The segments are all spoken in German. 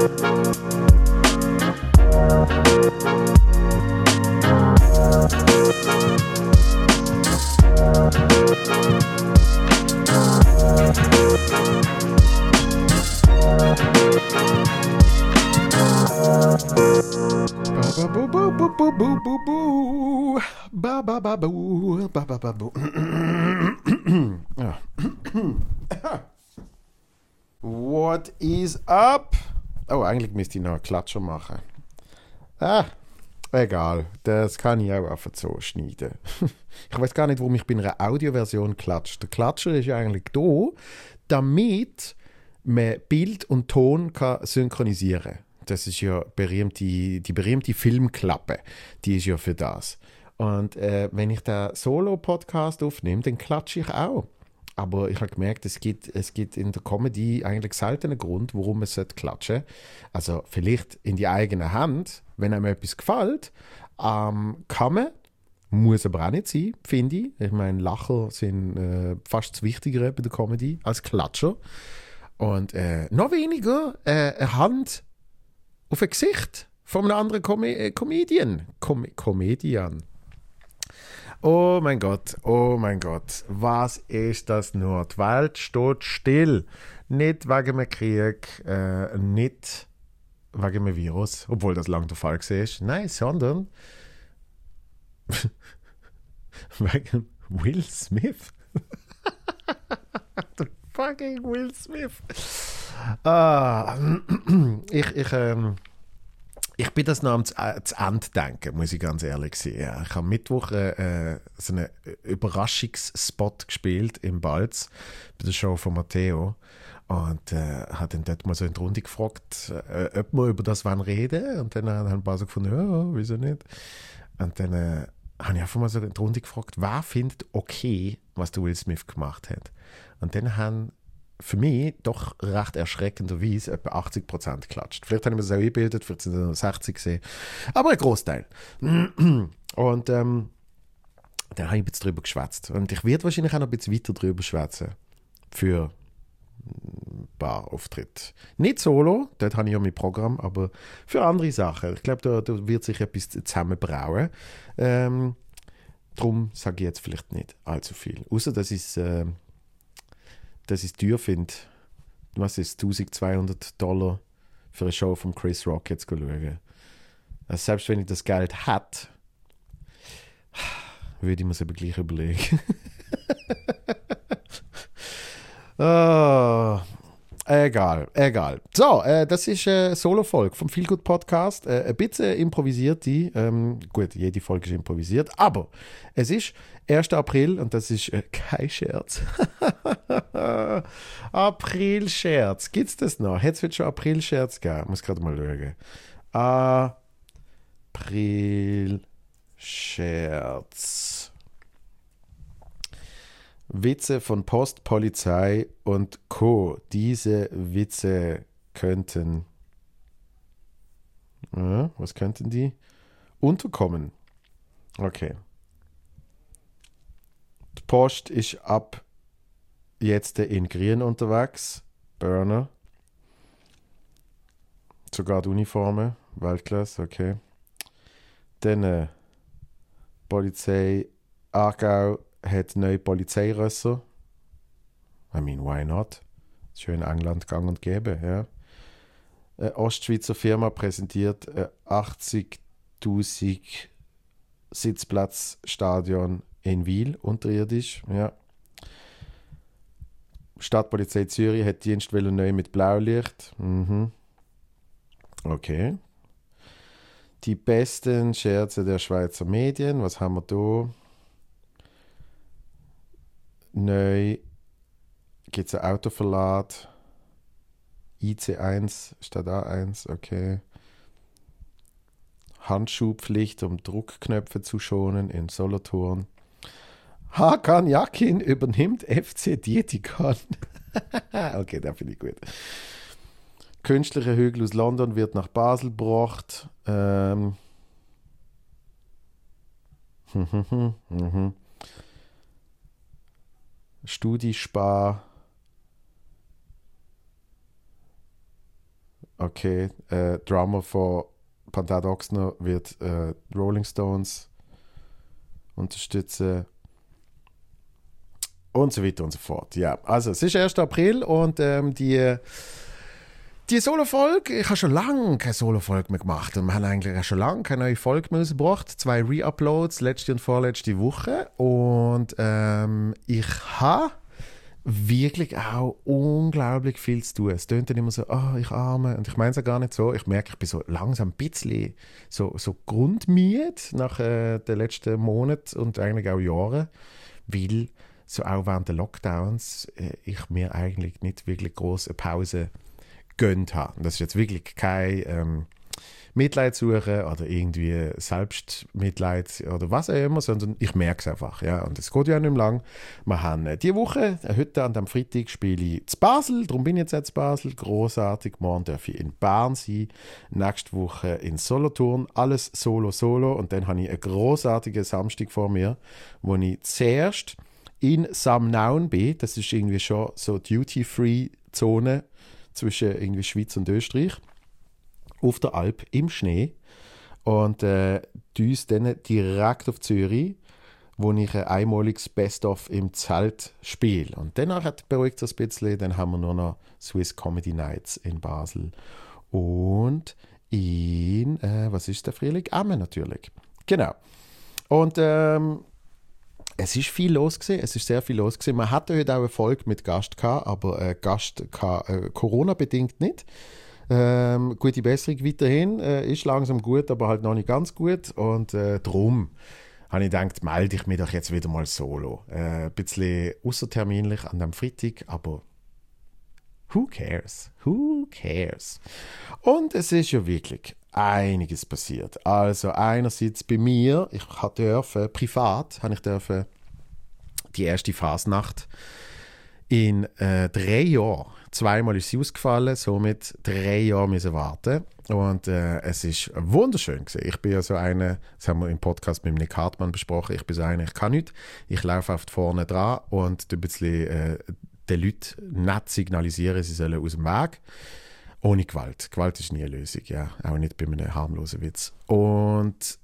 What is up? Oh, eigentlich müsste ich noch einen Klatscher machen. Ah, egal. Das kann ich auch einfach so schneiden. ich weiß gar nicht, warum ich bei einer Audioversion klatsche. Der Klatscher ist eigentlich da, damit man Bild und Ton kann synchronisieren kann. Das ist ja berühmte, die berühmte Filmklappe. Die ist ja für das. Und äh, wenn ich da Solo-Podcast aufnehme, dann klatsche ich auch. Aber ich habe gemerkt, es gibt, es gibt in der Comedy eigentlich selten einen Grund, warum man klatschen sollte. Also vielleicht in die eigene Hand, wenn einem etwas gefällt, ähm, kann man, muss aber auch nicht sein, finde ich. Ich meine, Lacher sind äh, fast das Wichtigere bei der Comedy als Klatscher. Und äh, noch weniger äh, eine Hand auf ein Gesicht von einem anderen Com äh, Comedian. Com Comedian. Oh mein Gott, oh mein Gott, was ist das nur? Die Welt steht still. Nicht wegen einem Krieg, äh, nicht wegen einem Virus, obwohl das lang der Fall war. Nein, sondern wegen Will Smith. der fucking Will Smith. Ah, ich, ich, ähm, ich bin das noch am äh, Ende denken, muss ich ganz ehrlich sein. Ja, ich habe Mittwoch äh, äh, so einen Überraschungsspot gespielt im Balz bei der Show von Matteo und äh, hat dann dort mal so in die Runde gefragt, äh, ob wir über das wollen reden und dann haben ein paar so gefunden, ja, wieso nicht? Und dann äh, habe ich einfach mal so in die Runde gefragt, wer findet okay, was der Will Smith gemacht hat? Und dann haben für mich doch recht erschreckenderweise etwa 80 Prozent klatscht. Vielleicht habe ich mir das auch eingebildet, vielleicht sind es nur 60 gesehen, aber ein Großteil. Und ähm, dann habe ich ein bisschen drüber geschwätzt. Und ich werde wahrscheinlich auch noch ein bisschen weiter drüber schwätzen. Für ein paar Auftritte. Nicht solo, dort habe ich ja mein Programm, aber für andere Sachen. Ich glaube, da, da wird sich etwas zusammenbrauen. Ähm, darum sage ich jetzt vielleicht nicht allzu viel. Außer dass ich es. Äh, dass ich es teuer finde. Was ist 1200 Dollar für eine Show von Chris Rock jetzt schauen? Also selbst wenn ich das Geld hätte, würde ich mir es aber gleich überlegen. oh, Egal, egal. So, äh, das ist eine Solo-Folge vom Feelgood Podcast. Äh, ein bisschen improvisiert die. Ähm, gut, jede Folge ist improvisiert, aber es ist 1. April und das ist äh, kein Scherz. April-Scherz. Gibt es das noch? Hätte es schon April-Scherz gegeben? Muss gerade mal schauen. April-Scherz. Witze von Post, Polizei und Co. Diese Witze könnten. Ja, was könnten die? Unterkommen. Okay. Post ist ab jetzt in Grün unterwegs. Burner. Sogar die Uniformen. Weltklasse, okay. Dann äh, Polizei Aargau hat neue Polizeirösser. I mean, why not? Ja in England gang und gäbe. Ja. Eine Ostschweizer Firma präsentiert ein 80.000 Sitzplatzstadion in Wiel, unterirdisch. Ja. Stadtpolizei Zürich hat Dienstwelle neu mit Blaulicht. Mhm. Okay. Die besten Scherze der Schweizer Medien. Was haben wir da? Neu gibt es ein Autoverlad. IC1 statt A1, okay. Handschuhpflicht, um Druckknöpfe zu schonen in Solothurn. Hakan Jakin übernimmt FC Dietikon. okay, da finde ich gut. Künstlicher Hügel aus London wird nach Basel gebracht. Ähm. Studiespar. okay, äh, Drummer von Panther Oxner wird äh, Rolling Stones unterstützen und so weiter und so fort. Ja, also es ist 1. April und ähm, die die Solo-Folge, ich habe schon lange keine Solo-Folge mehr gemacht und wir haben eigentlich schon lange keine neue Folge mehr rausgebracht. Zwei Re-Uploads, letzte und vorletzte Woche und ähm, ich habe wirklich auch unglaublich viel zu tun. Es tönt dann immer so, oh, ich arme. Und ich meine es ja gar nicht so. Ich merke, ich bin so langsam ein bisschen so, so grundmüde nach äh, den letzten Monaten und eigentlich auch Jahren, weil so auch während der Lockdowns äh, ich mir eigentlich nicht wirklich große Pause gönnt habe. Das ist jetzt wirklich kein ähm, Mitleid suchen oder irgendwie Selbstmitleid oder was auch immer, sondern ich merke es einfach. Ja. Und es geht ja nicht mehr lang. Wir haben äh, diese Woche, äh, heute an dem Freitag, spiele ich zu Basel, darum bin ich jetzt in Basel, großartig. Morgen darf ich in Bern sein, nächste Woche in Solothurn, alles solo, solo. Und dann habe ich einen großartigen Samstag vor mir, wo ich zuerst in Samnaun bin, das ist irgendwie schon so Duty-Free-Zone zwischen irgendwie Schweiz und Österreich auf der Alp im Schnee und äh, uns dann direkt auf Zürich, wo ich ein einmaliges Best-of im Zelt spiele. Und danach beruhigt es ein bisschen, dann haben wir nur noch Swiss Comedy Nights in Basel und in, äh, was ist der Frühling? Amme natürlich. Genau. Und ähm, es ist viel los gewesen, es ist sehr viel los gewesen. Man hatte heute auch Erfolg mit Gast gehabt, aber äh, Gast äh, Corona bedingt nicht. Ähm, gute Besserung weiterhin, äh, ist langsam gut, aber halt noch nicht ganz gut und äh, drum habe ich gedacht, melde ich mich doch jetzt wieder mal solo. Äh, ein bisschen außerterminlich an dem Freitag, aber who cares? Who cares? Und es ist ja wirklich einiges passiert. Also einerseits bei mir, ich durfte privat, habe ich dürfen die erste Fasnacht in äh, drei Jahren. Zweimal ist sie ausgefallen, somit drei Jahre müssen warten. Und äh, es ist wunderschön gewesen. Ich bin ja so einer, das haben wir im Podcast mit Nick Hartmann besprochen, ich bin so einer, ich kann nicht. Ich laufe oft vorne dran und ein bisschen äh, den Leuten nett signalisieren, sie sollen aus dem Weg. Ohne Gewalt. Gewalt ist nie eine Lösung, ja. Auch nicht bei einem harmlosen Witz. Und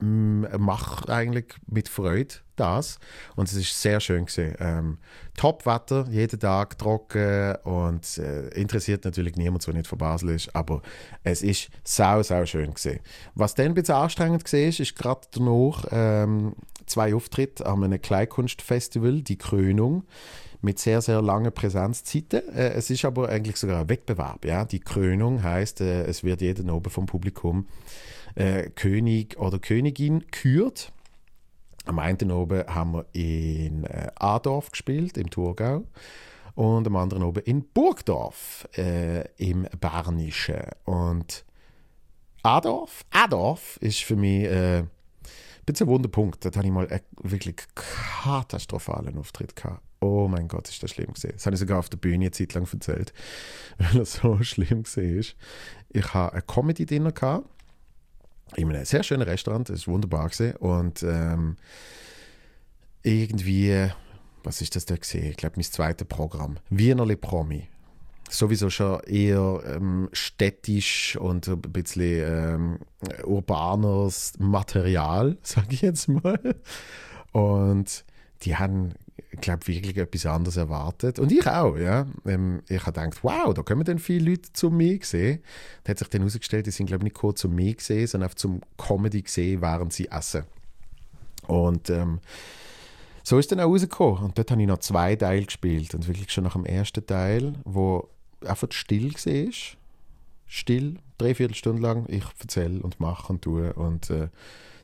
mm, mache eigentlich mit Freude das. Und es ist sehr schön. Ähm, Top-Wetter, jeden Tag trocken und äh, interessiert natürlich niemand, der nicht von Basel ist. Aber es ist sau, sau schön gesehen. Was dann ein bisschen anstrengend gesehen ist, ist gerade danach ähm, zwei Auftritte an einem Kleinkunstfestival, die Krönung mit sehr, sehr langen Präsenzzeiten. Äh, es ist aber eigentlich sogar ein Wettbewerb. Ja? Die Krönung heißt, äh, es wird jeden oben vom Publikum äh, König oder Königin kürt. Am einen oben haben wir in äh, Adorf gespielt, im Thurgau. Und am anderen oben in Burgdorf, äh, im Bernischen. Und Adorf, Adorf ist für mich äh, ein bisschen ein Wunderpunkt. Da hatte ich mal einen wirklich katastrophalen Auftritt gehabt. Oh mein Gott, ist das schlimm gesehen. Das habe ich sogar auf der Bühne eine Zeit lang erzählt, weil es so schlimm gesehen ist. Ich habe ein Comedy-Dinner in einem sehr schönen Restaurant, das ist wunderbar gesehen und ähm, irgendwie, was ist das da gesehen? Ich glaube, mein zweites Programm, Wienerli Promi. Sowieso schon eher ähm, städtisch und ein bisschen ähm, urbanes Material, sage ich jetzt mal. Und die haben ich glaube, wirklich etwas anderes erwartet. Und ich auch, ja. Ähm, ich habe gedacht, wow, da kommen dann viele Leute zu mir gesehen. Da hat sich dann herausgestellt, die sind, glaube ich, nicht kurz zu mir gesehen, sondern einfach zum Comedy gesehen, während sie essen. Und ähm, so ist dann auch rausgekommen. Und dort habe ich noch zwei Teile gespielt. Und wirklich schon nach dem ersten Teil, wo einfach still war. Still, dreiviertel Stunde lang. Ich erzähle und mache und tue. Und äh,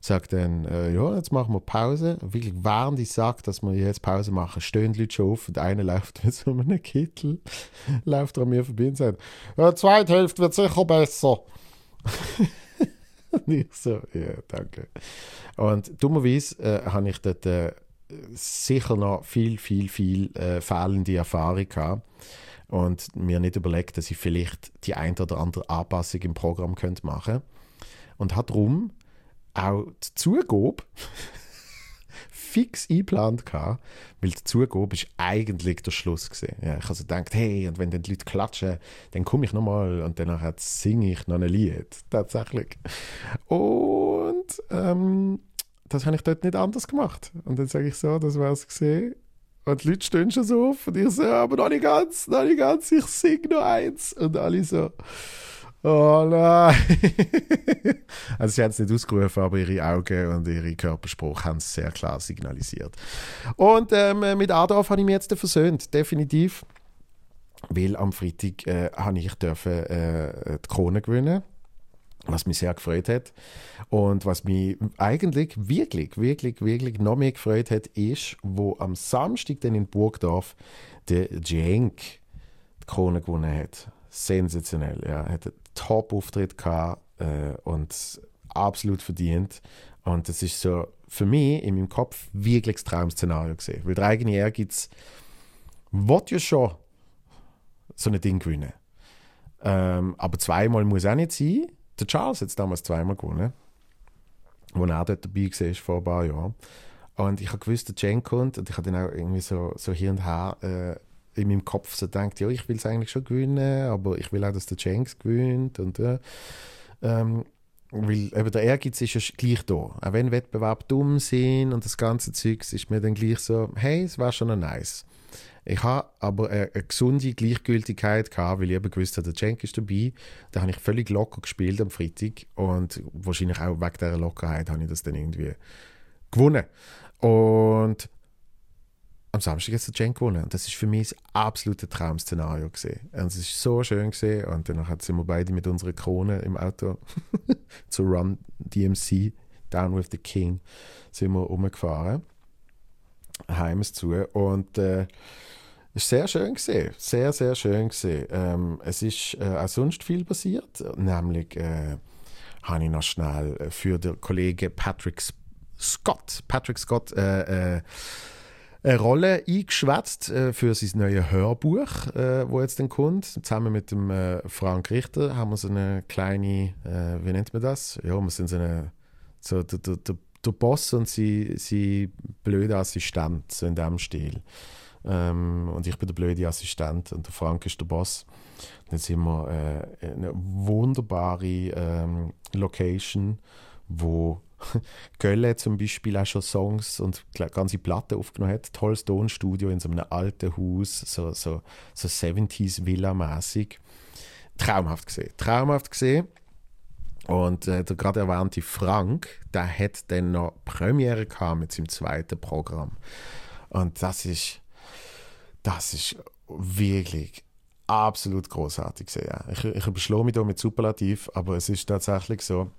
sagt dann, äh, ja, jetzt machen wir Pause. Wirklich, während ich sage, dass wir jetzt Pause machen, stehen die Leute schon auf und einer läuft mit so einem Kittel, läuft an mir vorbei und sagt, ja, die zweite Hälfte wird sicher besser. und ich so, ja, danke. Und dummerweise äh, habe ich dort äh, sicher noch viel, viel, viel äh, fehlende Erfahrung gehabt und mir nicht überlegt, dass ich vielleicht die ein oder andere Anpassung im Programm könnte machen könnte. Und hat darum auch die Zugabe fix eingeplant gehabt, weil der Zugabe ist eigentlich der Schluss gewesen. Ja, ich habe also gedacht, hey, und wenn dann die Leute klatschen, dann komme ich nochmal und danach singe ich noch ein Lied, tatsächlich. Und ähm, das habe ich dort nicht anders gemacht. Und dann sage ich so, das war es gesehen. Und die Leute stehen schon so auf und ich so, aber noch nicht ganz, noch nicht ganz, ich singe noch eins. Und alle so, oh nein. also sie haben es nicht ausgerufen, aber ihre Augen und ihre Körperspruch haben es sehr klar signalisiert. Und ähm, mit Adolf habe ich mich jetzt versöhnt, definitiv. Weil am Freitag äh, habe ich dürfen, äh, die Krone gewinnen was mich sehr gefreut hat. Und was mich eigentlich wirklich, wirklich, wirklich noch mehr gefreut hat, ist, wo am Samstag dann in Burgdorf der Cenk die Krone gewonnen hat. Sensationell. Ja. Hat Top-Auftritt gehabt äh, und absolut verdient. Und das ist so für mich in meinem Kopf wirklich das Traum-Szenario gesehen. Weil der eigene Ehrgeiz will ja schon so ein Ding gewinnen. Ähm, aber zweimal muss auch nicht sein. Der Charles hat es damals zweimal gewonnen, wo er dort dabei war vor ein paar Jahren. Und ich habe gewusst, der Jen kommt und ich habe dann auch irgendwie so, so hier und her äh, in meinem Kopf so gedacht, ja, ich will es eigentlich schon gewinnen, aber ich will auch, dass der Jenks gewinnt und äh, ähm, weil eben der Ehrgeiz ist ja gleich da. Auch wenn Wettbewerb dumm sind und das ganze Zeug, ist mir dann gleich so, hey, es war schon nice. Ich habe aber eine, eine, gesunde Gleichgültigkeit gehabt, weil ich eben gewusst habe, der Cenk ist dabei. Da habe ich völlig locker gespielt am Freitag und wahrscheinlich auch wegen dieser Lockerheit habe ich das dann irgendwie gewonnen. Und am Samstag hat der Cenk gewonnen. Und das ist für mich das absolute Traum-Szenario gesehen. Und es ist so schön gesehen. Und dann sind wir beide mit unserer Krone im Auto zu Run DMC Down with the King sind wir umgefahren. Heims zu. Und äh, ist sehr schön gesehen, sehr, sehr schön gesehen. Ähm, es ist äh, auch sonst viel passiert, nämlich äh, habe ich noch schnell für den Kollegen Patrick Scott, Patrick Scott, äh, äh, eine Rolle eingeschwätzt äh, für sein neues Hörbuch, äh, wo jetzt dann kommt. Zusammen mit dem äh, Frank Richter haben wir so eine kleine, äh, wie nennt man das? Ja, wir sind so eine, so der, der, der, Boss und sie, sie blöde Assistent, so in dem Stil. Ähm, und ich bin der blöde Assistent und der Frank ist der Boss. Dann sind wir äh, eine wunderbare ähm, Location, wo Gölle zum Beispiel auch schon Songs und ganze Platten aufgenommen hat. Tolles Tonstudio in so einem alten Haus, so, so, so 70s Villa-mäßig. Traumhaft gesehen. Traumhaft gesehen. Und äh, der gerade erwähnte Frank, der hat dann noch Premiere gehabt mit seinem zweiten Programm. Und das ist das ist wirklich absolut großartig Ja. Ich, ich überschlage mich da mit Superlativ, aber es ist tatsächlich so,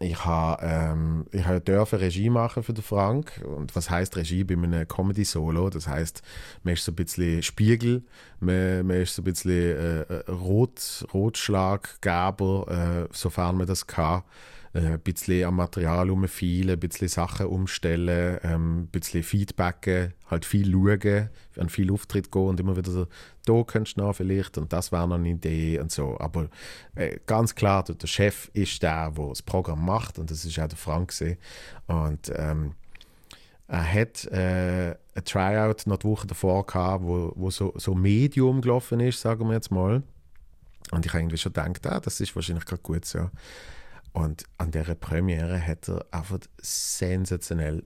ich habe ähm, ich dürfen Regie machen für den Frank. Und was heißt Regie? Bei einem Comedy Solo das heißt man ist so ein bisschen Spiegel. Man, man ist so ein bisschen äh, äh Rot Rotschlaggeber äh, sofern man das kann ein bisschen am Material umfeilen, ein bisschen Sachen umstellen, ähm, ein bisschen feedbacken, halt viel schauen, an viel Auftritt gehen und immer wieder so, da könntest du noch vielleicht und das wäre noch eine Idee und so. Aber äh, ganz klar, der Chef ist der, der das Programm macht und das ist auch der Frank gewesen. Und ähm, er hat äh, ein Tryout noch die Woche davor gehabt, wo, wo so, so Medium gelaufen ist, sagen wir jetzt mal. Und ich habe irgendwie schon gedacht, ah, das ist wahrscheinlich gerade gut so. Und an der Premiere hat er einfach sensationell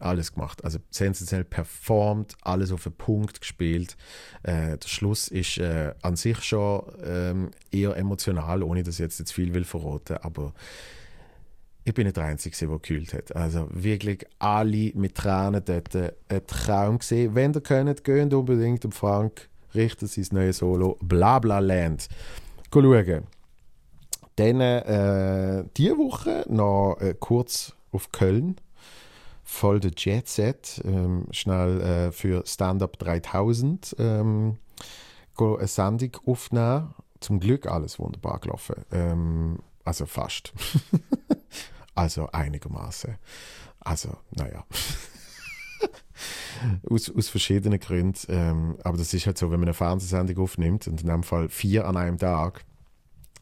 alles gemacht. Also sensationell performt, alles auf den Punkt gespielt. Äh, der Schluss ist äh, an sich schon ähm, eher emotional, ohne dass ich jetzt, jetzt viel will verraten, aber ich bin nicht der Einzige, der gekühlt hat. Also wirklich alle mit Tränen dort ein Traum gesehen. Wenn ihr könnt, geht unbedingt um Frank, richtet sein neues Solo Blabla Land. Schauen. Dann äh, diese Woche noch äh, kurz auf Köln. Voll der Jet Set. Ähm, schnell äh, für Stand-Up 3000 ähm, eine Sendung aufnehmen. Zum Glück alles wunderbar gelaufen. Ähm, also fast. also einigermaßen. Also, naja. aus, aus verschiedenen Gründen. Ähm, aber das ist halt so, wenn man eine Fernsehsendung aufnimmt und in dem Fall vier an einem Tag,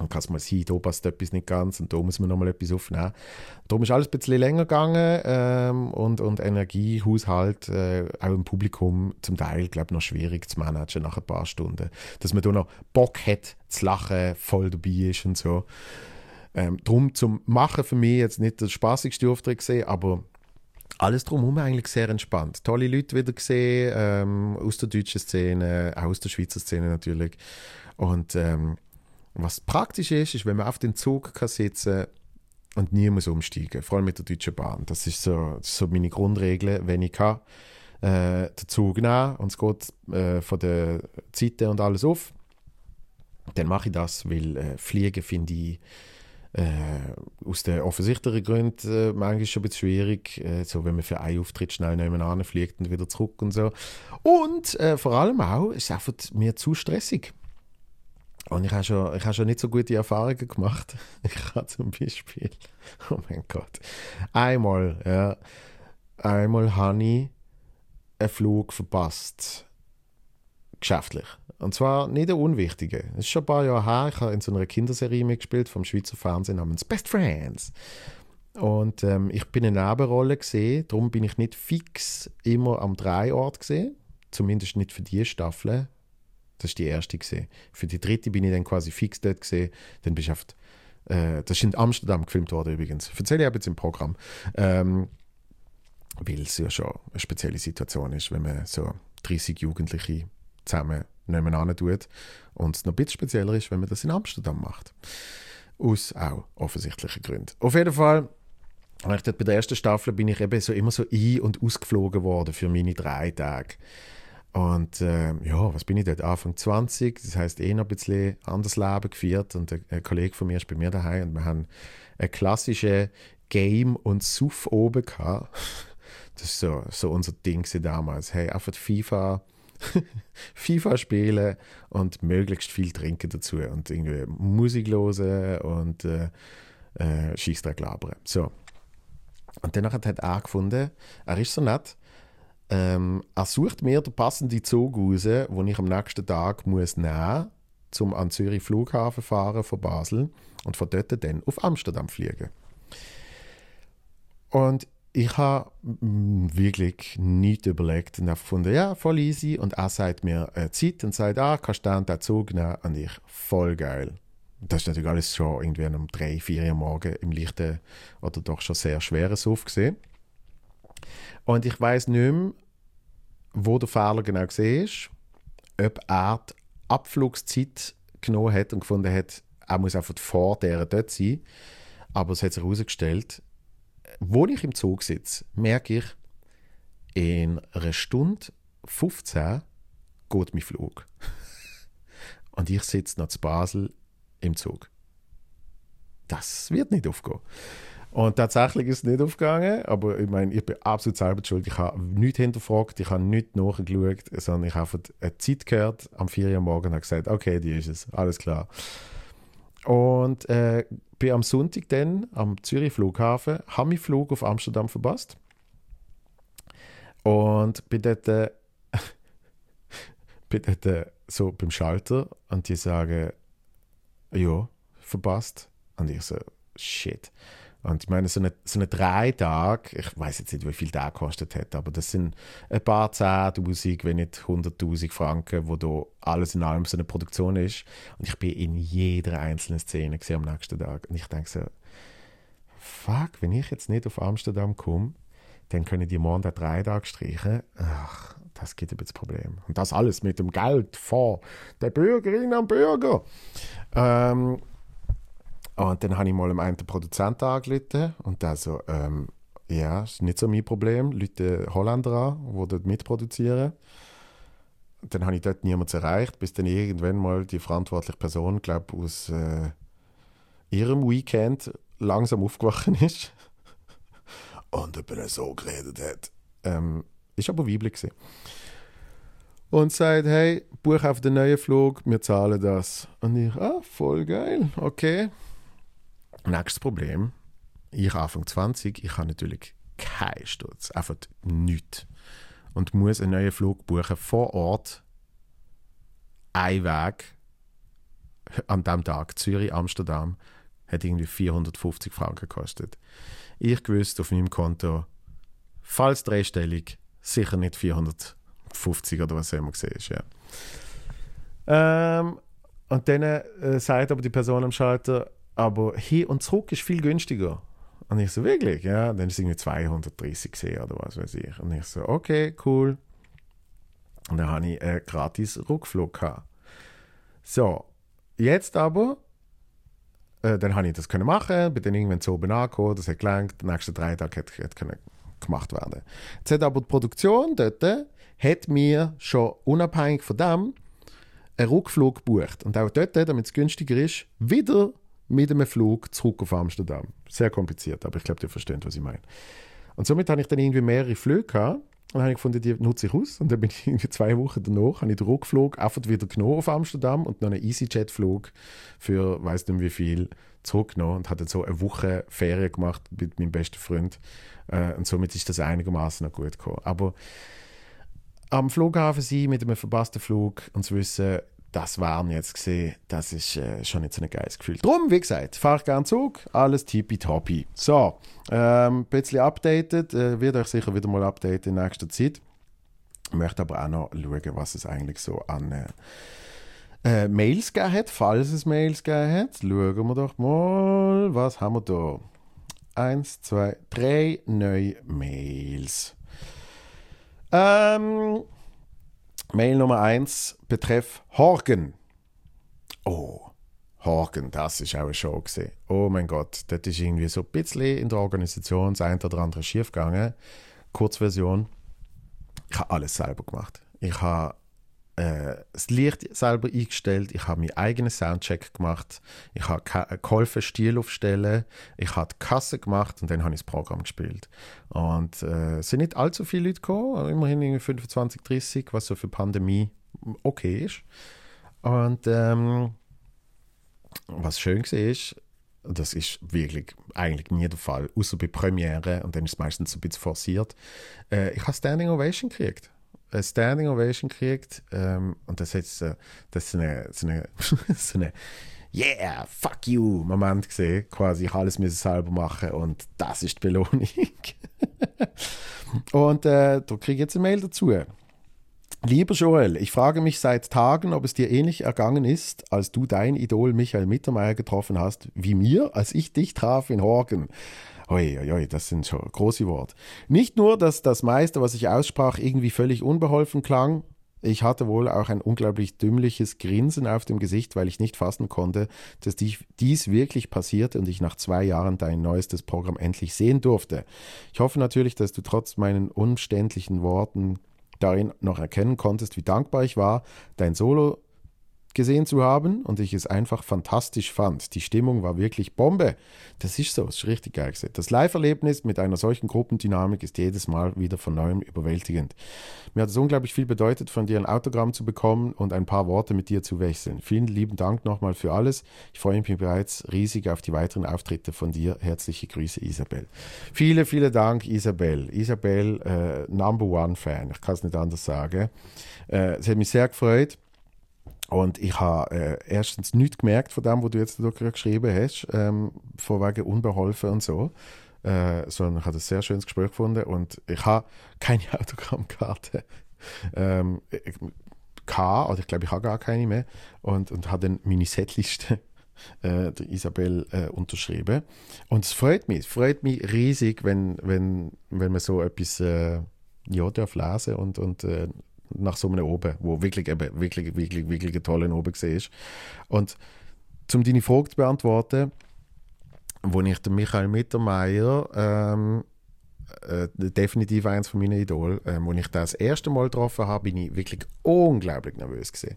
dann kann es mal sein, da passt etwas nicht ganz und da muss man nochmal etwas aufnehmen. Darum ist alles ein bisschen länger gegangen ähm, und, und Energiehaushalt äh, auch im Publikum zum Teil, glaube noch schwierig zu managen nach ein paar Stunden. Dass man da noch Bock hat zu lachen, voll dabei ist und so. Ähm, darum zum Machen für mich jetzt nicht der spaßigste Auftritt gesehen, aber alles drumherum eigentlich sehr entspannt. Tolle Leute wieder gesehen, ähm, aus der deutschen Szene, auch aus der Schweizer Szene natürlich. Und ähm, was praktisch ist, ist, wenn man auf den Zug kann sitzen und nie muss umsteigen, vor allem mit der Deutschen Bahn. Das ist so, ist so meine Grundregel, wenn ich kann, äh, den Zug nehmen und es geht äh, von der Zeiten und alles auf, dann mache ich das, weil äh, Fliegen finde ich äh, aus den offensichtlichen Gründen äh, manchmal schon ein bisschen schwierig, äh, so wenn man für einen Auftritt schnell nebenan fliegt und wieder zurück und so. Und äh, vor allem auch, ist es einfach mir zu stressig. Und ich habe schon, ich habe schon nicht so gute Erfahrungen gemacht. Ich habe zum Beispiel, oh mein Gott, einmal, ja, einmal habe ich einen Flug verpasst. Geschäftlich. Und zwar nicht der unwichtige. Das ist schon ein paar Jahre her. Ich habe in so einer Kinderserie mitgespielt vom Schweizer Fernsehen namens Best Friends. Und ähm, ich bin eine Nebenrolle gesehen, darum bin ich nicht fix immer am Dreiort gesehen, zumindest nicht für die Staffel. Das ist die erste gesehen. Für die dritte bin ich dann quasi fix dort gesehen. Dann bist du auf, äh, das ist in Amsterdam gefilmt worden übrigens. Erzähle ich aber jetzt im Programm. Ähm, weil es ja schon eine spezielle Situation ist, wenn man so 30 Jugendliche zusammen nebeneinander tut. Und es noch ein bisschen spezieller ist, wenn man das in Amsterdam macht. Aus auch offensichtlichen Gründen. Auf jeden Fall bei der ersten Staffel bin ich eben so immer so ein- und ausgeflogen worden für meine drei Tage. Und äh, ja, was bin ich dort? Anfang 20, das heißt eh noch ein bisschen anders Leben geführt. Und ein, ein Kollege von mir ist bei mir daheim und wir haben eine klassische Game- und Suff oben gehabt. Das ist so, so unser Ding damals. Hey, einfach FIFA, FIFA spielen und möglichst viel trinken dazu und irgendwie Musik hören und äh, äh, Scheissdreck labern. So. Und danach hat er gefunden, er ist so nett, ähm, er sucht mir den passenden Zug raus, den ich am nächsten Tag muss nehmen muss, um an Zürich Flughafen fahren von Basel und von dort dann auf Amsterdam fliegen. Und ich habe wirklich nichts überlegt und gefunden, ja, voll easy. Und er sagt mir äh, Zeit und sagt, ah, kannst du den Zug nehmen? Und ich, voll geil. Das ist natürlich alles schon irgendwie um drei, vier Uhr morgen im leichten oder doch schon sehr schweren Suff gesehen. Und ich weiß nicht mehr, wo der Fehler genau ist, ob er die Abflugszeit genommen hat und gefunden hat, er muss einfach vor der dort sein. Aber es hat sich herausgestellt, wo ich im Zug sitze, merke ich, in einer Stunde 15 geht mein Flug. Und ich sitze noch zu Basel im Zug. Das wird nicht aufgehen. Und tatsächlich ist es nicht aufgegangen, aber ich meine, ich bin absolut selber schuld. Ich habe nichts hinterfragt, ich habe nichts nachgeschaut, sondern ich habe eine Zeit gehört am 4 Uhr morgen und habe gesagt, okay, die ist es, alles klar. Und äh, bin am Sonntag dann am Zürich Flughafen, habe meinen Flug auf Amsterdam verpasst und bin dort, äh, bin dort äh, so beim Schalter und die sagen, ja, verpasst. Und ich so, shit. Und ich meine, so eine, so eine drei Tage, ich weiß jetzt nicht, wie viel der gekostet hat, aber das sind ein paar Zehntausend, wenn nicht hunderttausend Franken, wo da alles in allem so eine Produktion ist. Und ich bin in jeder einzelnen Szene am nächsten Tag. Und ich denke so, fuck, wenn ich jetzt nicht auf Amsterdam komme, dann können die morgen da drei Tage streichen. Ach, das gibt ein bisschen Problem. Und das alles mit dem Geld von der Bürgerin am Bürger. Ähm, und dann habe ich mal einen Produzenten angerufen und der so, ähm, ja, ist nicht so mein Problem. Leute Holländer an, die dort mitproduzieren. Dann habe ich dort niemanden erreicht, bis dann irgendwann mal die verantwortliche Person, glaube aus äh, ihrem Weekend langsam aufgewacht ist und eben so geredet hat. Ähm, ist aber weiblich gewesen. Und sagt, hey, buch auf den neuen Flug, wir zahlen das. Und ich, ah, voll geil, okay. Nächstes Problem. Ich Anfang 20, ich habe natürlich keinen Sturz, einfach nichts. Und muss einen neuen Flug buchen vor Ort, ein Weg, an dem Tag, Zürich, Amsterdam, hat irgendwie 450 Franken gekostet. Ich gewusst auf meinem Konto, falls dreistellig, sicher nicht 450 oder was immer gesehen ist. Ja. Ähm, und dann äh, sagt aber die Person am Schalter, aber hin und zurück ist viel günstiger. Und ich so, wirklich? Ja, dann ist es irgendwie 230 gesehen oder was weiß ich. Und ich so, okay, cool. Und dann habe ich einen gratis Rückflug gehabt. So, jetzt aber, äh, dann habe ich das können machen, bin dann irgendwann zu oben angekommen, das hat gelangt, die nächsten drei Tage hat können gemacht werden. Jetzt hat aber die Produktion dort, hat mir schon unabhängig von dem einen Rückflug gebucht. Und auch dort, damit es günstiger ist, wieder mit einem Flug zurück auf Amsterdam. Sehr kompliziert, aber ich glaube, ihr versteht, was ich meine. Und somit habe ich dann irgendwie mehrere Flüge gehabt. Und dann habe ich gefunden, die nutze ich aus. Und dann bin ich irgendwie zwei Wochen danach, habe ich den Rückflug einfach wieder genommen auf Amsterdam und noch einen EasyJet-Flug für, weiß nicht wie viel, zurückgenommen und hatte so eine Woche Ferien gemacht mit meinem besten Freund. Äh, und somit ist das einigermaßen noch gut gekommen. Aber am Flughafen sein mit einem verpassten Flug und zu wissen, das waren jetzt gesehen, das ist äh, schon so ein geiles Gefühl. Drum, wie gesagt, fahre gerne Zug, alles tippitoppi. So, ähm, ein bisschen updated, äh, wird euch sicher wieder mal updaten in nächster Zeit. Möchte aber auch noch schauen, was es eigentlich so an äh, äh, Mails gegeben hat, falls es Mails gegeben hat. Schauen wir doch mal, was haben wir da? Eins, zwei, drei neue Mails. Ähm, Mail Nummer 1 betreff Horgen. Oh, Horgen, das ist auch eine Show gewesen. Oh mein Gott, das ist irgendwie so ein bisschen in der Organisation das eine oder andere schiefgegangen. Kurzversion. Ich habe alles selber gemacht. Ich habe äh, das Licht selber eingestellt, ich habe meinen eigenen Soundcheck gemacht, ich habe geholfen, Stil aufstellen, ich habe die Kasse gemacht und dann habe ich das Programm gespielt. Und äh, es sind nicht allzu viele Leute gekommen, immerhin 25, 30, was so für Pandemie okay ist. Und ähm, was schön war, ist, das ist wirklich eigentlich nie der Fall, außer bei Premiere und dann ist es meistens ein bisschen forciert. Äh, ich habe Standing Ovation gekriegt eine Standing Ovation gekriegt ähm, und das ist, äh, das ist eine, so eine, so eine Yeah, fuck you Moment gesehen. Quasi, ich alles müssen selber machen und das ist die Belohnung. und äh, da kriege ich jetzt eine Mail dazu. Lieber Joel, ich frage mich seit Tagen, ob es dir ähnlich ergangen ist, als du dein Idol Michael Mittermeier getroffen hast, wie mir, als ich dich traf in Horgen. Oi, oi, oi, das sind schon große Worte. Nicht nur, dass das meiste, was ich aussprach, irgendwie völlig unbeholfen klang, ich hatte wohl auch ein unglaublich dümmliches Grinsen auf dem Gesicht, weil ich nicht fassen konnte, dass dies wirklich passierte und ich nach zwei Jahren dein neuestes Programm endlich sehen durfte. Ich hoffe natürlich, dass du trotz meinen umständlichen Worten darin noch erkennen konntest, wie dankbar ich war, dein Solo gesehen zu haben und ich es einfach fantastisch fand. Die Stimmung war wirklich Bombe. Das ist so, das ist richtig geil. Das Live-Erlebnis mit einer solchen Gruppendynamik ist jedes Mal wieder von neuem überwältigend. Mir hat es unglaublich viel bedeutet, von dir ein Autogramm zu bekommen und ein paar Worte mit dir zu wechseln. Vielen lieben Dank nochmal für alles. Ich freue mich bereits riesig auf die weiteren Auftritte von dir. Herzliche Grüße, Isabel. Viele, vielen Dank, Isabel. Isabel, äh, Number One Fan. Ich kann es nicht anders sagen. Äh, es hat mich sehr gefreut. Und ich habe äh, erstens nichts gemerkt von dem, was du jetzt da geschrieben hast, ähm, von wegen unbeholfen und so. Äh, sondern ich habe ein sehr schönes Gespräch gefunden und ich habe keine Autogrammkarte. ähm, ich, oder ich glaube, ich habe gar keine mehr. Und, und habe dann meine Setliste äh, der Isabel äh, unterschrieben. Und es freut mich, es freut mich riesig, wenn, wenn, wenn man so etwas äh, ja, darf lesen und, und äh, nach so einem Oben, wo wirklich, eben, wirklich, wirklich, wirklich ein toller Oben war. Und um deine Frage zu beantworten, wo ich den Michael Mittermeier ähm, äh, definitiv eins von meinen Idolen. Ähm, als ich das erste Mal getroffen habe, bin ich wirklich unglaublich nervös gewesen.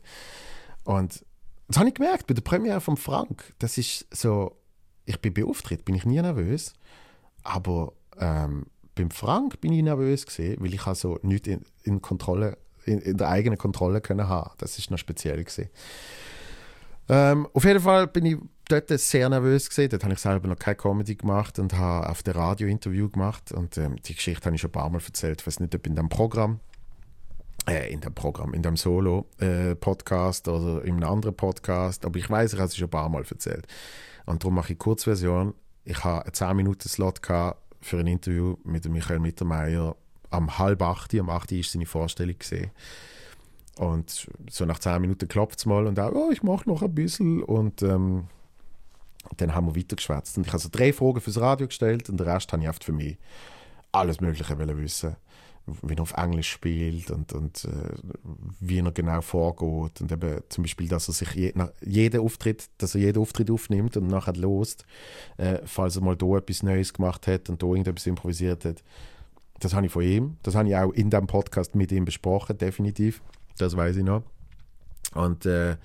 Und das habe ich gemerkt bei der Premiere von Frank. Das ist so, ich bin beauftragt, bin ich nie nervös, aber ähm, beim Frank bin ich nervös gewesen, weil ich also nicht in, in Kontrolle in, in der eigenen Kontrolle können haben. Das ist noch speziell gewesen. Ähm, auf jeden Fall bin ich dort sehr nervös gewesen. Dort habe ich selber noch keine Comedy gemacht und habe auf der Radio Interview gemacht und ähm, die Geschichte habe ich schon ein paar Mal erzählt. Ich weiß nicht, ob in dem Programm. äh, in dem Programm, in dem Solo-Podcast äh, oder in einem anderen Podcast. Aber ich weiß, ich habe es schon ein paar Mal erzählt. Und darum mache ich Kurzversion. Ich habe einen 10 Minuten Slot für ein Interview mit Michael Mittermeier am halb acht, am acht ist seine Vorstellung gesehen. Und so nach 10 Minuten klopft es mal und auch, oh, ich mache noch ein bisschen. Und ähm, dann haben wir weitergeschwätzt. Und ich habe so drei Fragen fürs Radio gestellt und den Rest habe ich oft für mich alles Mögliche wissen wie er auf Englisch spielt und, und äh, wie er genau vorgeht und eben zum Beispiel, dass er sich je, jeden Auftritt, dass er jeden Auftritt aufnimmt und nachher lost, äh, falls er mal da etwas Neues gemacht hat und da irgendetwas improvisiert hat. Das habe ich von ihm, das habe ich auch in dem Podcast mit ihm besprochen, definitiv, das weiß ich noch. Und äh,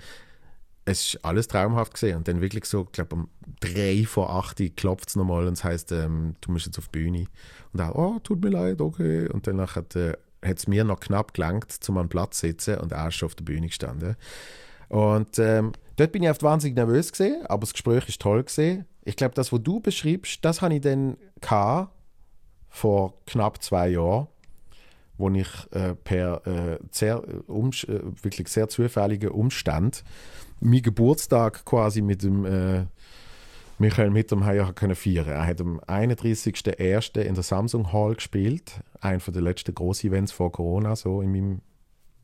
es ist alles traumhaft gesehen. Und dann wirklich so, ich glaube um drei vor acht klopft es nochmal und es heißt, ähm, du musst jetzt auf die Bühne. Und auch, oh, tut mir leid, okay. Und danach hat äh, es mir noch knapp gelangt, zum an Platz zu sitzen und er ist schon auf der Bühne gestanden. Und ähm, dort bin ich oft wahnsinnig nervös gesehen, aber das Gespräch ist toll gesehen. Ich glaube, das, was du beschreibst, das habe ich dann vor knapp zwei Jahren wo ich äh, per äh, sehr, um, äh, wirklich sehr zufälligen Umstand meinen Geburtstag quasi mit dem äh, Michael Mittermeier können feiern. Er hat am 31.01. in der Samsung Hall gespielt, ein den letzten grossen Events vor Corona, so in, meinem,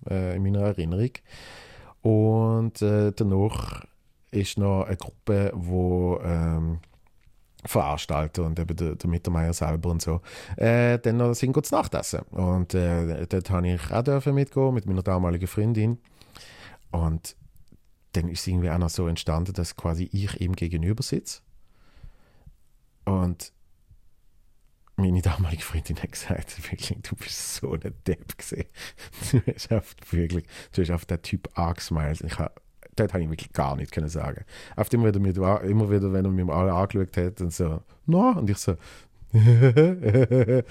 äh, in meiner Erinnerung. Und äh, danach ist noch eine Gruppe, ähm, Veranstalter und eben der, der Mittermeier selber und so, äh, dann noch sind zu Nachtessen. Und äh, dort habe ich auch dürfen mitgehen mit meiner damaligen Freundin. Und dann ist es irgendwie auch noch so entstanden, dass quasi ich ihm gegenüber sitze. Und meine damalige Freundin hat gesagt, wirklich, du bist so ein Depp gesehen. Du hast auf, wirklich, du hast auf den Typ angesmiled. Ich habe dort habe ich wirklich gar nichts können sagen. Auf dem wieder mit, immer wieder, wenn er mir alle angeschaut hat und so, no, und ich so,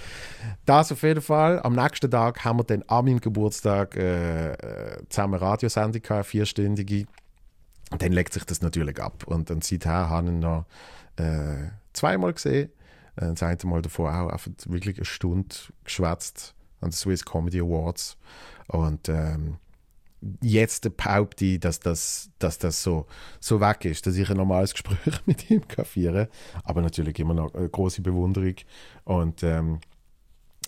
das auf jeden Fall. Am nächsten Tag haben wir dann an meinem Geburtstag äh, zusammen eine Radiosendung gehabt, vierstündige. Und dann legt sich das natürlich ab. Und dann seither habe ich ihn noch äh, zweimal gesehen. Äh, das eine Mal davor auch einfach wirklich eine Stunde geschwätzt an den Swiss Comedy Awards. Und ähm, jetzt behaupte ich, dass das, dass das so, so weg ist, dass ich ein normales Gespräch mit ihm kafiere. Aber natürlich immer noch eine große Bewunderung. Und ähm,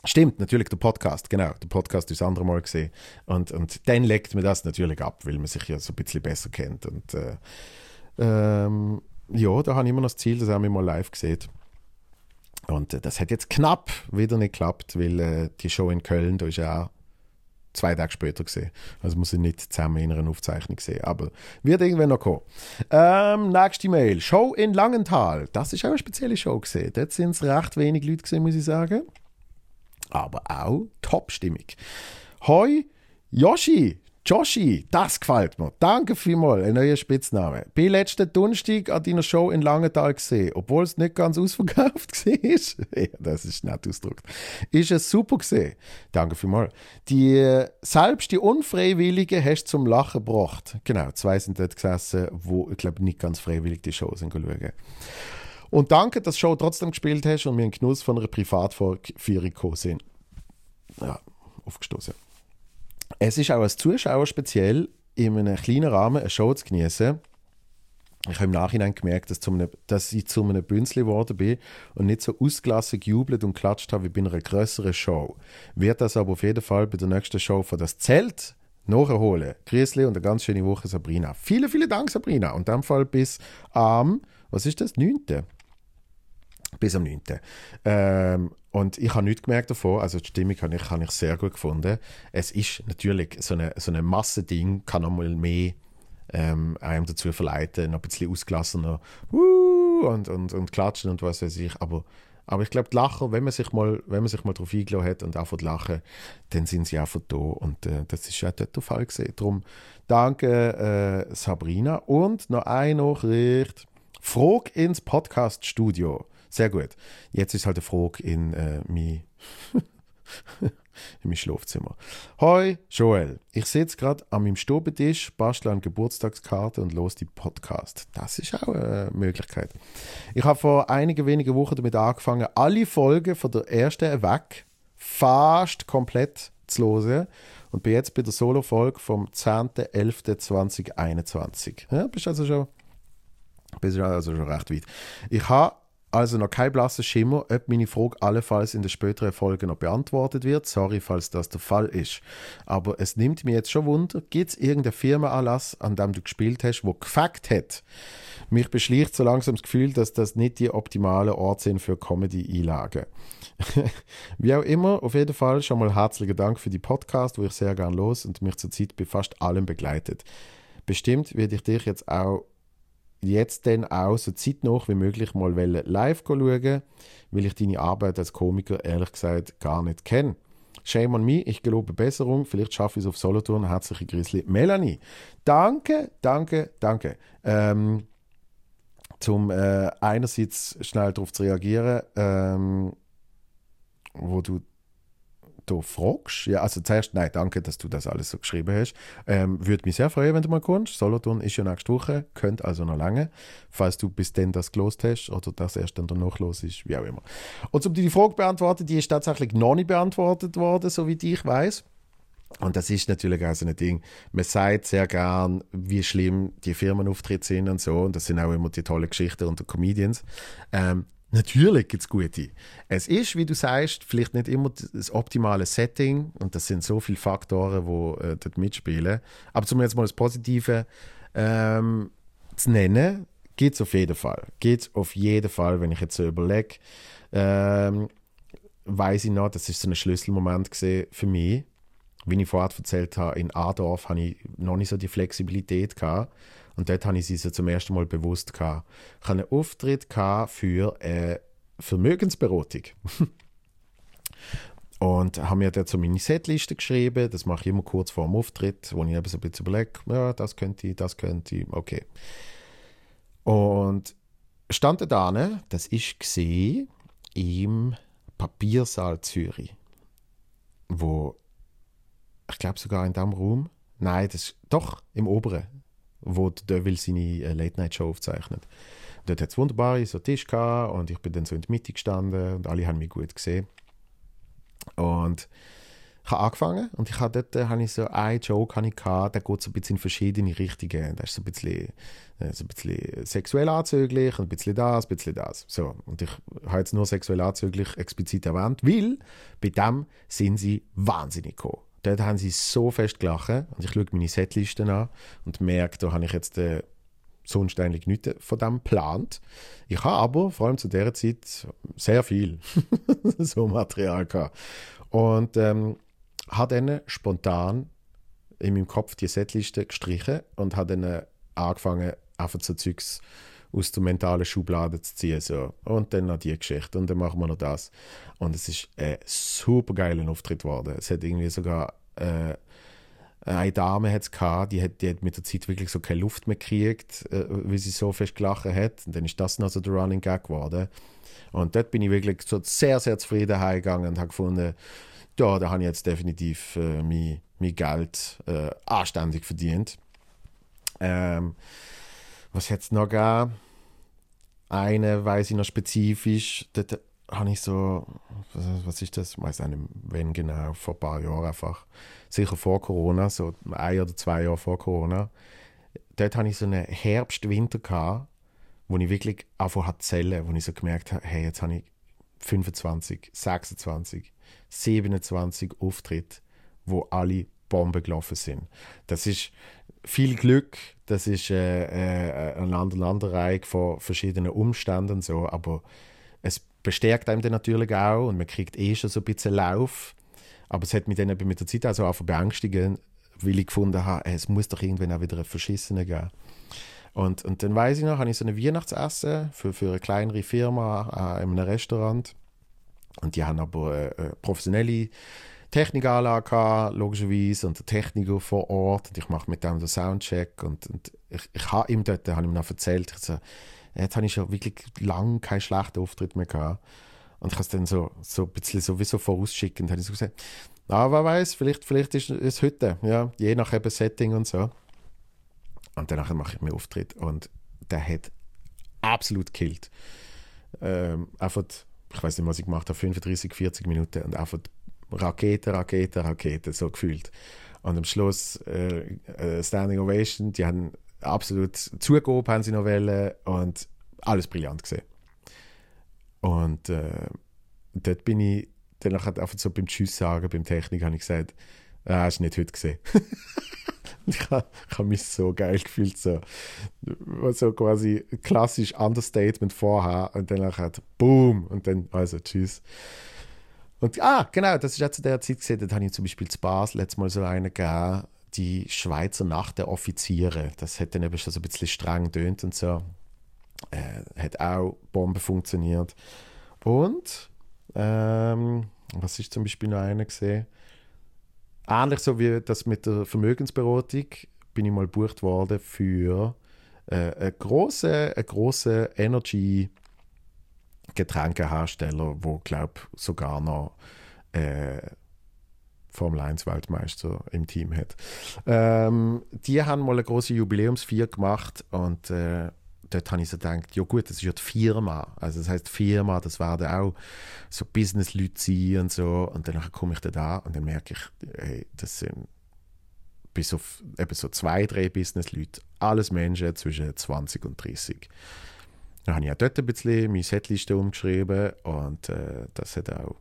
stimmt, natürlich der Podcast, genau. Der Podcast ist das andere Mal gesehen. Und, und dann legt mir das natürlich ab, weil man sich ja so ein bisschen besser kennt. Und äh, ähm, ja, da habe ich immer noch das Ziel, dass er mich mal live sieht. Und äh, das hat jetzt knapp wieder nicht geklappt, weil äh, die Show in Köln, da ist ja auch zwei Tage später gesehen. Also muss ich nicht zusammen in einer Aufzeichnung sehen. Aber wird irgendwann noch kommen. Ähm, nächste Mail. Show in Langenthal. Das ist auch eine spezielle Show gesehen. Dort sind es recht wenig Leute gesehen, muss ich sagen. Aber auch Top-Stimmung. Hoi, Yoshi, Joshi, das gefällt mir. Danke vielmals, ein neuer Spitzname. Bin letzten Donnerstag an deiner Show in Langenthal gesehen, obwohl es nicht ganz ausverkauft war. das ist nett ausgedrückt. Ist es super gesehen. Danke vielmals. Die, selbst die Unfreiwilligen hast du zum Lachen gebracht. Genau, zwei sind dort gesessen, wo, ich glaube, nicht ganz freiwillig die Show schauen. Und danke, dass du Show trotzdem gespielt hast und mir einen Genuss von einer Privatführung gekommen sind. Ja, aufgestoßen. Es ist auch als Zuschauer speziell, in einem kleinen Rahmen eine Show zu genießen. Ich habe im Nachhinein gemerkt, dass, einem, dass ich zu einem Bünzli geworden bin und nicht so ausgelassen gejubelt und klatscht habe wie bei einer größeren Show. Wird das aber auf jeden Fall bei der nächsten Show von das Zelt nachholen. Grüßli und eine ganz schöne Woche, Sabrina. Vielen, vielen Dank, Sabrina. Und in dem Fall bis am, was ist das, 9. Bis am 9. Ähm, und ich habe nichts gemerkt davon, also die Stimmung habe ich, habe ich sehr gut gefunden. Es ist natürlich, so eine, so eine Massending kann noch mal mehr ähm, einem dazu verleiten, noch ein bisschen ausgelassener und, und, und klatschen und was weiß ich. Aber, aber ich glaube, die Lacher, wenn man sich mal, wenn man sich mal darauf eingeladen hat und einfach lachen, dann sind sie einfach da. Und äh, das ist ja dort der Fall gesehen. Darum danke äh, Sabrina. Und noch eine Nachricht. Frage ins Podcast-Studio. Sehr gut. Jetzt ist halt eine Frage in äh, mein, in mein Schlafzimmer. Hoi, Joel. Ich sitze gerade an meinem Stubentisch, bastle an Geburtstagskarte und los die Podcast. Das ist auch eine Möglichkeit. Ich habe vor einigen wenigen Wochen damit angefangen, alle Folgen von der ersten weg fast komplett zu hören und bin jetzt bei der Solo-Folge vom 10.11.2021. Ja, bist also schon, bist also schon recht weit. Ich habe also noch kein blasser Schimmer, ob meine Frage allenfalls in den späteren Folgen noch beantwortet wird. Sorry, falls das der Fall ist. Aber es nimmt mir jetzt schon Wunder, gibt es irgendeinen Firmenanlass, an dem du gespielt hast, wo gefackt hat? Mich beschleicht so langsam das Gefühl, dass das nicht die optimalen Orte sind für Comedy-Einlagen. Wie auch immer, auf jeden Fall schon mal herzlichen Dank für die Podcast, wo ich sehr gern los und mich zurzeit bei fast allem begleitet. Bestimmt werde ich dich jetzt auch jetzt dann auch so zeitnah wie möglich mal live schauen, weil ich deine Arbeit als Komiker ehrlich gesagt gar nicht kenne. Shame on me, ich gelobe Besserung, vielleicht schaffe ich es auf Solothurn. Herzliche Grüße, Melanie. Danke, danke, danke. Ähm, zum äh, einerseits schnell darauf zu reagieren, ähm, wo du da fragst. Ja, also zuerst, nein, danke, dass du das alles so geschrieben hast. Ähm, Würde mich sehr freuen, wenn du mal kommst. Solothurn ist ja nächste Woche, könnte also noch lange, falls du bis dann das gelost hast oder das erst dann danach los ist, wie auch immer. Und um die Frage beantworten, die ist tatsächlich noch nicht beantwortet worden, so wie ich weiß. Und das ist natürlich auch so ein Ding. Man sagt sehr gern, wie schlimm die Firmenauftritte sind und so. Und das sind auch immer die tollen Geschichten unter Comedians. Ähm, Natürlich gibt es gute. Es ist, wie du sagst, vielleicht nicht immer das optimale Setting und das sind so viele Faktoren, die äh, dort mitspielen. Aber zum jetzt mal das Positive ähm, zu nennen, geht es auf jeden Fall. Geht auf jeden Fall, wenn ich jetzt so überlege, ähm, weiß ich noch, das ist so ein Schlüsselmoment für mich. Wie ich vorher erzählt habe, in Adorf hatte ich noch nicht so die Flexibilität gehabt und dort habe ich sie so zum ersten Mal bewusst gehabt. Ich hatte einen Auftritt für eine Vermögensberatung. und habe mir so meine Setliste geschrieben. Das mache ich immer kurz vor dem Auftritt, wo ich eben so ein bisschen überlege, ja, das könnte ich, das könnte ich, okay. Und stand da, ne, das ist gesehen im Papiersaal Zürich, wo ich glaube sogar in diesem Raum, nein, das doch im oberen, wo der Devil seine äh, Late-Night-Show aufzeichnet. Dort hat es wunderbare so Tisch gehabt und ich bin dann so in der Mitte gestanden und alle haben mich gut gesehen. Und ich habe angefangen und ich habe dort äh, habe ich so einen Joke habe ich gehabt, der geht so ein bisschen in verschiedene Richtungen. Der ist so ein bisschen, äh, so ein bisschen sexuell anzüglich und ein bisschen das, ein bisschen das. So, und ich habe jetzt nur sexuell anzüglich explizit erwähnt, weil bei dem sind sie wahnsinnig gekommen dort haben sie so fest gelacht. Und ich schaue meine Setlisten an und merke, da habe ich jetzt äh, sonst eigentlich nichts von dem geplant. Ich habe aber vor allem zu dieser Zeit sehr viel so Material gehabt. Und ähm, habe dann spontan in meinem Kopf die Setliste gestrichen und habe dann angefangen, einfach so Zeugs aus der mentalen Schublade zu ziehen. So. Und dann noch die Geschichte und dann machen wir noch das. Und es ist ein super geiler Auftritt geworden. Es hat irgendwie sogar äh, eine Dame hat's gehabt, die hat, die hat mit der Zeit wirklich so keine Luft mehr gekriegt, äh, weil sie so fest gelacht hat. Und dann ist das noch so der Running Gag geworden. Und dort bin ich wirklich so sehr, sehr zufrieden heimgegangen und habe gefunden, ja, da habe ich jetzt definitiv äh, mein, mein Geld äh, anständig verdient. Ähm, was jetzt noch gab, eine weiß ich noch spezifisch, dort habe ich so, was ist das? Ich weiß nicht, wenn genau, vor ein paar Jahren einfach, sicher vor Corona, so ein oder zwei Jahre vor Corona, dort hatte ich so einen Herbst-Winter gehabt, wo ich wirklich einfach zählen, wo ich so gemerkt habe, hey, jetzt habe ich 25, 26, 27 Auftritte, wo alle Bomben gelaufen sind. Das ist viel Glück, das ist äh, äh, eine Aneinanderreihung von verschiedenen Umständen so, aber es bestärkt einem dann natürlich auch und man kriegt eh schon so ein bisschen Lauf. Aber es hat mich dann eben mit der Zeit auch so beängstigen, weil ich gefunden habe, es muss doch irgendwann auch wieder ein Verschissene geben. Und, und dann weiß ich noch, habe ich so ein Weihnachtsessen für, für eine kleinere Firma äh, in einem Restaurant. Und die haben aber äh, äh professionelle Technikanlage logischerweise, und der Techniker vor Ort. Und ich mache mit dem den Soundcheck. Und, und ich, ich habe ihm dort, habe ihm noch erzählt, ich so, Jetzt habe ich schon wirklich lange keinen schlechten Auftritt mehr gehabt. Und ich habe es dann so, so ein bisschen sowieso vorausschickend habe so gesagt, ah, wer weiß, vielleicht, vielleicht ist es heute, ja, je nach eben Setting und so. Und danach mache ich mir Auftritt und der hat absolut gekillt. Ähm, einfach, ich weiß nicht, was ich gemacht habe, 35, 40 Minuten und einfach Rakete, Rakete, Rakete, so gefühlt. Und am Schluss äh, äh, Standing Ovation, die haben absolut zugehoben, haben sie noch wollen, und alles brillant gesehen. Und äh, dort bin ich dann einfach so beim Tschüss sagen, beim Technik, habe ich gesagt, ah, hast du nicht heute gesehen. ich habe hab mich so geil gefühlt, so, so quasi klassisch Understatement vorher und dann nachher Boom und dann, also tschüss. Und ah, genau, das ist auch zu der Zeit gesehen, da habe ich zum Beispiel zu Basel letztes Mal so einen gegeben, die Schweizer Nacht der Offiziere. Das hat dann eben schon so ein bisschen streng tönt und so. Äh, hat auch Bombe funktioniert. Und ähm, was ist zum Beispiel noch einer gesehen? Ähnlich so wie das mit der Vermögensberatung bin ich mal gebucht worden für äh, einen grossen, eine grosse Energy Getränkehersteller, wo glaube sogar noch äh, Formel 1 Weltmeister im Team hat. Ähm, die haben mal eine große Jubiläumsfeier gemacht und äh, dort habe ich so gedacht, ja gut, das ist ja die Firma. Also das heißt Firma, das werden auch so Business-Leute sein und so. Und dann komme ich da und dann merke ich, hey, das sind bis auf eben so zwei, drei Business-Leute, alles Menschen zwischen 20 und 30. Dann habe ich auch dort ein bisschen meine Setliste umgeschrieben und äh, das hat auch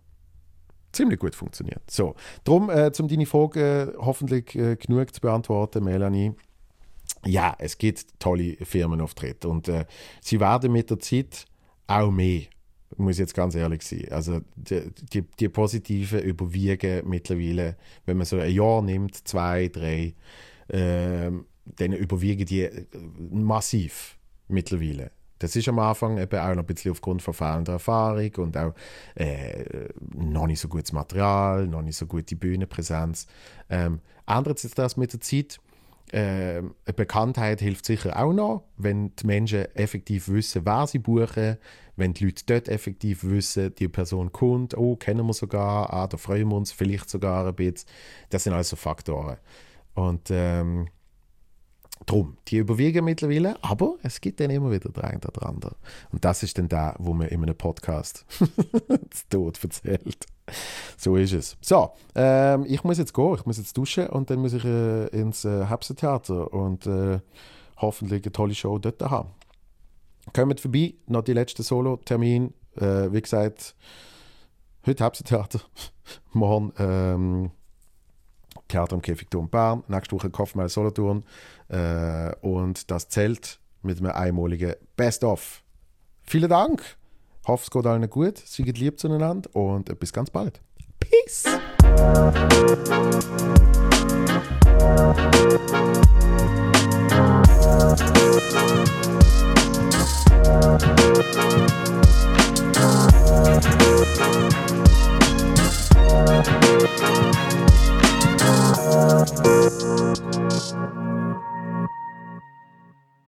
ziemlich gut funktioniert. So, darum, äh, um deine Frage hoffentlich äh, genug zu beantworten, Melanie, ja, es gibt tolle Firmenauftritte und äh, sie werden mit der Zeit auch mehr, muss ich jetzt ganz ehrlich sein. Also die, die, die positiven überwiegen mittlerweile, wenn man so ein Jahr nimmt, zwei, drei, äh, dann überwiegen die äh, massiv mittlerweile. Das ist am Anfang eben auch noch ein bisschen aufgrund von fehlender Erfahrung und auch äh, noch nicht so gutes Material, noch nicht so gute Bühnenpräsenz. Ähm, ändert sich das mit der Zeit? äh, eine Bekanntheit hilft sicher auch noch, wenn die Menschen effektiv wissen, wer sie buchen, wenn die Leute dort effektiv wissen, die Person kommt, oh, kennen wir sogar, ah, da freuen wir uns vielleicht sogar ein bisschen. Das sind also Faktoren. Und ähm, Drum, die überwiegen mittlerweile, aber es gibt dann immer wieder der eine oder andere. Und das ist dann der, wo man in einem Podcast zu Tod erzählt. So ist es. So, ähm, ich muss jetzt gehen, ich muss jetzt duschen und dann muss ich äh, ins äh, Herbsttheater und äh, hoffentlich eine tolle Show dort haben. Kommt vorbei, noch die letzte Solo-Termin. Äh, wie gesagt, heute Herbsttheater, morgen ähm, Theater im Käfigturm Bern, nächste Woche Kopfmal Solothurn äh, und das Zelt mit einem einmaligen Best-of. Vielen Dank, hoffe es geht allen gut, seid lieb zueinander und bis ganz bald. Peace! Thank you. Thank you.